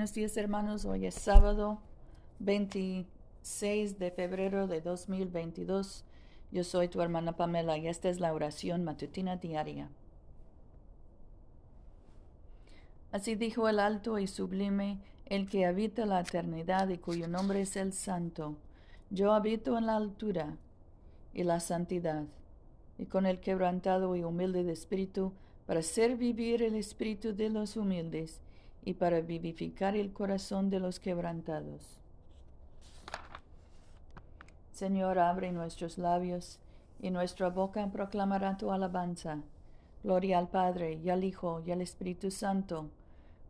Buenos días hermanos, hoy es sábado 26 de febrero de 2022. Yo soy tu hermana Pamela y esta es la oración matutina diaria. Así dijo el alto y sublime, el que habita la eternidad y cuyo nombre es el santo. Yo habito en la altura y la santidad, y con el quebrantado y humilde de espíritu, para hacer vivir el espíritu de los humildes y para vivificar el corazón de los quebrantados. Señor, abre nuestros labios y nuestra boca proclamará tu alabanza. Gloria al Padre y al Hijo y al Espíritu Santo,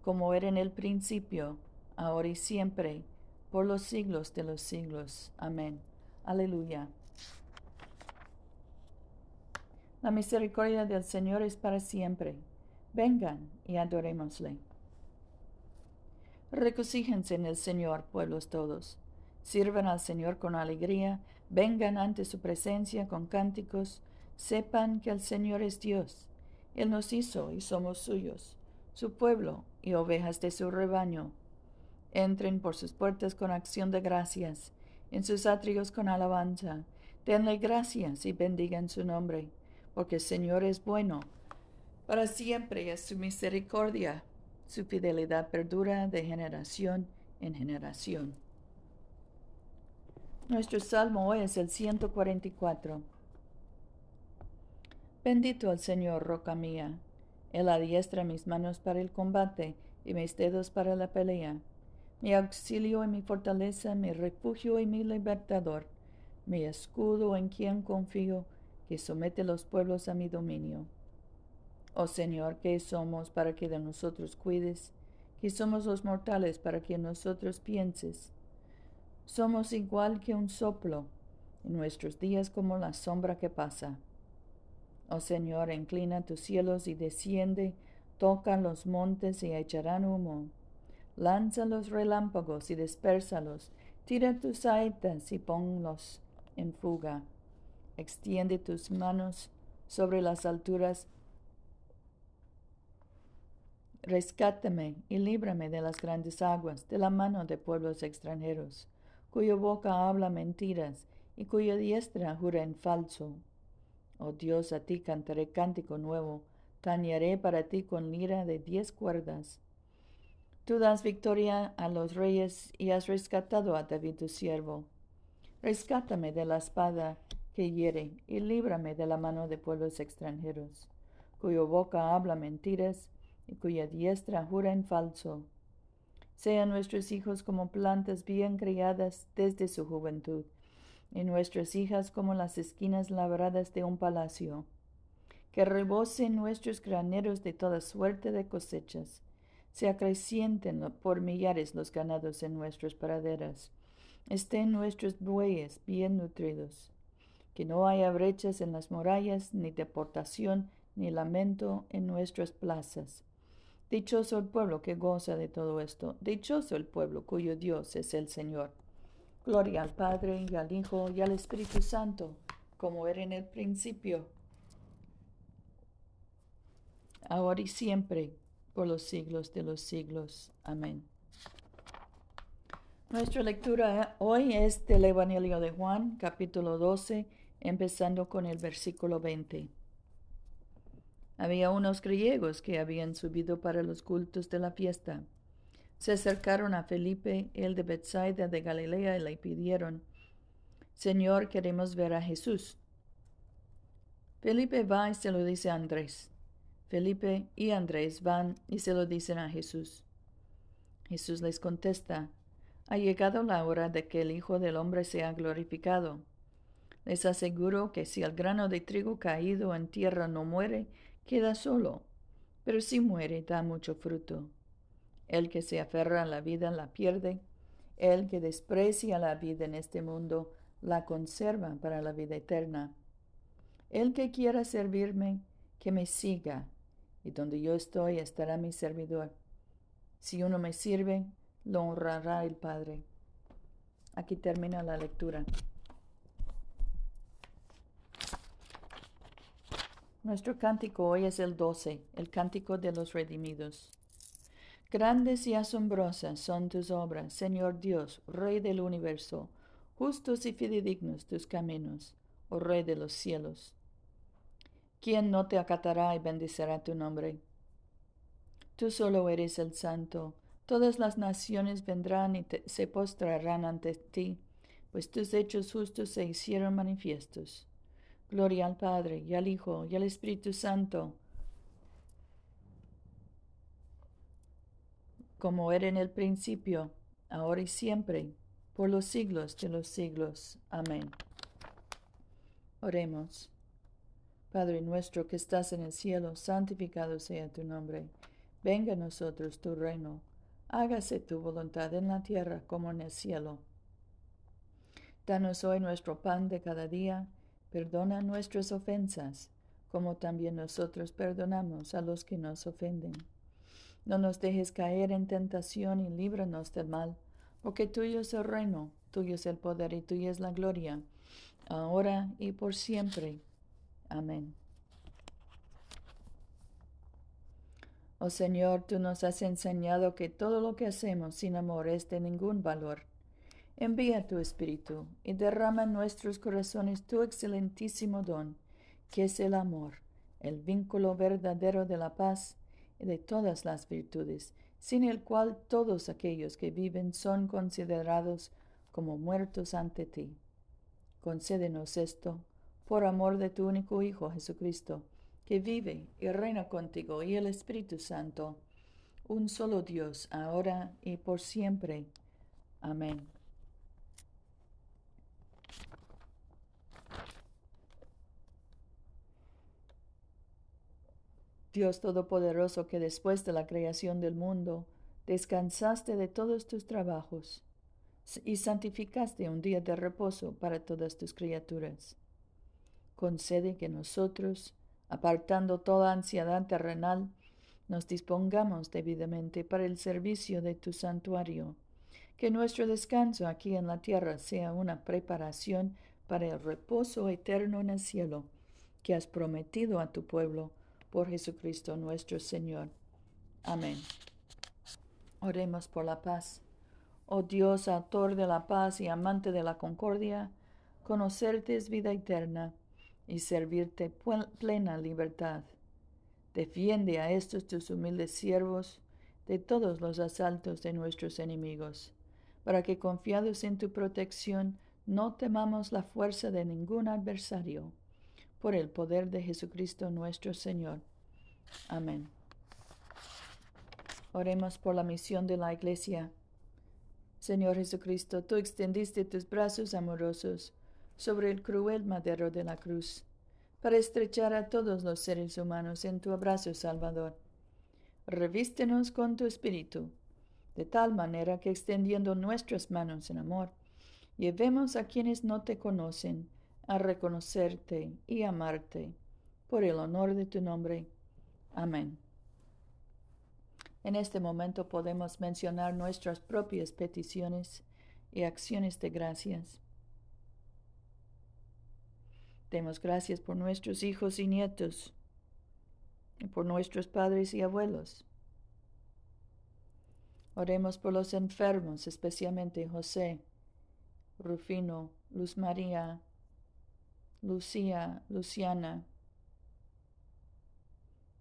como era en el principio, ahora y siempre, por los siglos de los siglos. Amén. Aleluya. La misericordia del Señor es para siempre. Vengan y adorémosle. Recocíjense en el Señor, pueblos todos. Sirvan al Señor con alegría, vengan ante su presencia con cánticos, sepan que el Señor es Dios. Él nos hizo y somos suyos, su pueblo y ovejas de su rebaño. Entren por sus puertas con acción de gracias, en sus atrios con alabanza. Denle gracias y bendigan su nombre, porque el Señor es bueno. Para siempre es su misericordia su fidelidad perdura de generación en generación. Nuestro salmo hoy es el 144. Bendito el Señor, roca mía. Él adiestra mis manos para el combate y mis dedos para la pelea. Mi auxilio y mi fortaleza, mi refugio y mi libertador, mi escudo en quien confío, que somete los pueblos a mi dominio. Oh Señor, ¿qué somos para que de nosotros cuides? ¿Qué somos los mortales para que nosotros pienses? Somos igual que un soplo, en nuestros días como la sombra que pasa. Oh Señor, inclina tus cielos y desciende, toca los montes y echarán humo. Lanza los relámpagos y dispersalos, tira tus saetas y ponlos en fuga. Extiende tus manos sobre las alturas Rescátame y líbrame de las grandes aguas, de la mano de pueblos extranjeros, cuya boca habla mentiras y cuya diestra jura en falso. Oh Dios, a ti cantaré cántico nuevo, tañeré para ti con lira de diez cuerdas. Tú das victoria a los reyes y has rescatado a David tu siervo. Rescátame de la espada que hiere y líbrame de la mano de pueblos extranjeros, cuya boca habla mentiras cuya diestra jura en falso. Sean nuestros hijos como plantas bien criadas desde su juventud, y nuestras hijas como las esquinas labradas de un palacio. Que rebosen nuestros graneros de toda suerte de cosechas, se acrecienten por millares los ganados en nuestras praderas, estén nuestros bueyes bien nutridos. Que no haya brechas en las murallas, ni deportación, ni lamento en nuestras plazas Dichoso el pueblo que goza de todo esto. Dichoso el pueblo cuyo Dios es el Señor. Gloria al Padre y al Hijo y al Espíritu Santo, como era en el principio, ahora y siempre, por los siglos de los siglos. Amén. Nuestra lectura hoy es del Evangelio de Juan, capítulo 12, empezando con el versículo 20. Había unos griegos que habían subido para los cultos de la fiesta. Se acercaron a Felipe, el de Bethsaida de Galilea, y le pidieron, Señor, queremos ver a Jesús. Felipe va y se lo dice a Andrés. Felipe y Andrés van y se lo dicen a Jesús. Jesús les contesta, ha llegado la hora de que el Hijo del Hombre sea glorificado. Les aseguro que si el grano de trigo caído en tierra no muere queda solo, pero si muere da mucho fruto. El que se aferra a la vida la pierde, el que desprecia la vida en este mundo la conserva para la vida eterna. El que quiera servirme, que me siga, y donde yo estoy estará mi servidor. Si uno me sirve, lo honrará el Padre. Aquí termina la lectura. Nuestro cántico hoy es el 12, el cántico de los redimidos. Grandes y asombrosas son tus obras, Señor Dios, Rey del universo. Justos y fidedignos tus caminos, oh Rey de los cielos. ¿Quién no te acatará y bendecirá tu nombre? Tú solo eres el santo. Todas las naciones vendrán y se postrarán ante ti, pues tus hechos justos se hicieron manifiestos. Gloria al Padre, y al Hijo, y al Espíritu Santo como era en el principio, ahora y siempre, por los siglos de los siglos. Amén. Oremos. Padre nuestro que estás en el cielo, santificado sea tu nombre. Venga a nosotros tu reino. Hágase tu voluntad en la tierra como en el cielo. Danos hoy nuestro pan de cada día. Perdona nuestras ofensas, como también nosotros perdonamos a los que nos ofenden no nos dejes caer en tentación y líbranos del mal, porque tuyo es el reino, tuyo es el poder y tuya es la gloria, ahora y por siempre. Amén. Oh Señor, tú nos has enseñado que todo lo que hacemos sin amor es de ningún valor. Envía tu Espíritu y derrama en nuestros corazones tu excelentísimo don, que es el amor, el vínculo verdadero de la paz de todas las virtudes, sin el cual todos aquellos que viven son considerados como muertos ante ti. Concédenos esto, por amor de tu único Hijo Jesucristo, que vive y reina contigo y el Espíritu Santo, un solo Dios, ahora y por siempre. Amén. Dios Todopoderoso, que después de la creación del mundo descansaste de todos tus trabajos y santificaste un día de reposo para todas tus criaturas. Concede que nosotros, apartando toda ansiedad terrenal, nos dispongamos debidamente para el servicio de tu santuario, que nuestro descanso aquí en la tierra sea una preparación para el reposo eterno en el cielo, que has prometido a tu pueblo por Jesucristo nuestro Señor. Amén. Oremos por la paz. Oh Dios, autor de la paz y amante de la concordia, conocerte es vida eterna y servirte plena libertad. Defiende a estos tus humildes siervos de todos los asaltos de nuestros enemigos, para que confiados en tu protección no temamos la fuerza de ningún adversario por el poder de Jesucristo nuestro Señor. Amén. Oremos por la misión de la Iglesia. Señor Jesucristo, tú extendiste tus brazos amorosos sobre el cruel madero de la cruz, para estrechar a todos los seres humanos en tu abrazo salvador. Revístenos con tu espíritu, de tal manera que extendiendo nuestras manos en amor, llevemos a quienes no te conocen a reconocerte y amarte por el honor de tu nombre. Amén. En este momento podemos mencionar nuestras propias peticiones y acciones de gracias. Demos gracias por nuestros hijos y nietos, por nuestros padres y abuelos. Oremos por los enfermos, especialmente José, Rufino, Luz María, Lucía, Luciana,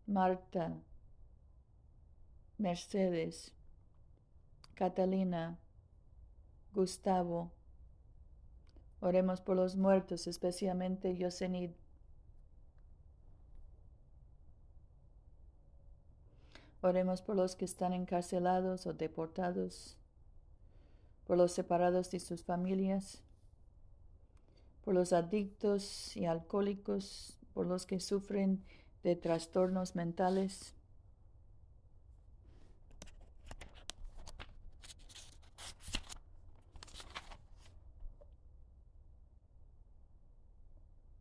Marta, Mercedes, Catalina, Gustavo. Oremos por los muertos, especialmente Yosenid. Oremos por los que están encarcelados o deportados, por los separados de sus familias, por los adictos y alcohólicos, por los que sufren de trastornos mentales.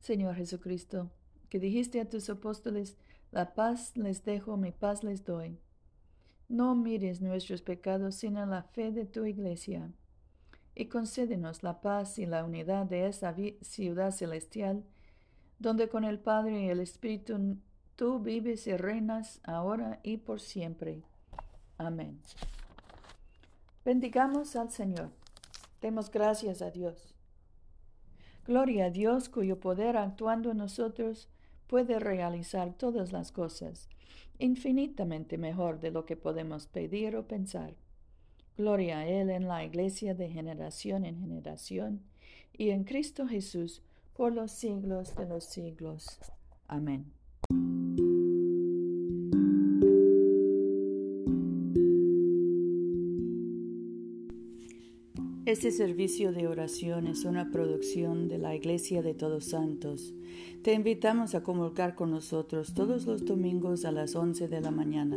Señor Jesucristo, que dijiste a tus apóstoles, la paz les dejo, mi paz les doy. No mires nuestros pecados, sino la fe de tu iglesia y concédenos la paz y la unidad de esa ciudad celestial, donde con el Padre y el Espíritu tú vives y reinas ahora y por siempre. Amén. Bendigamos al Señor. Demos gracias a Dios. Gloria a Dios cuyo poder actuando en nosotros puede realizar todas las cosas, infinitamente mejor de lo que podemos pedir o pensar. Gloria a Él en la Iglesia de generación en generación y en Cristo Jesús por los siglos de los siglos. Amén. Este servicio de oración es una producción de la Iglesia de Todos Santos. Te invitamos a convocar con nosotros todos los domingos a las 11 de la mañana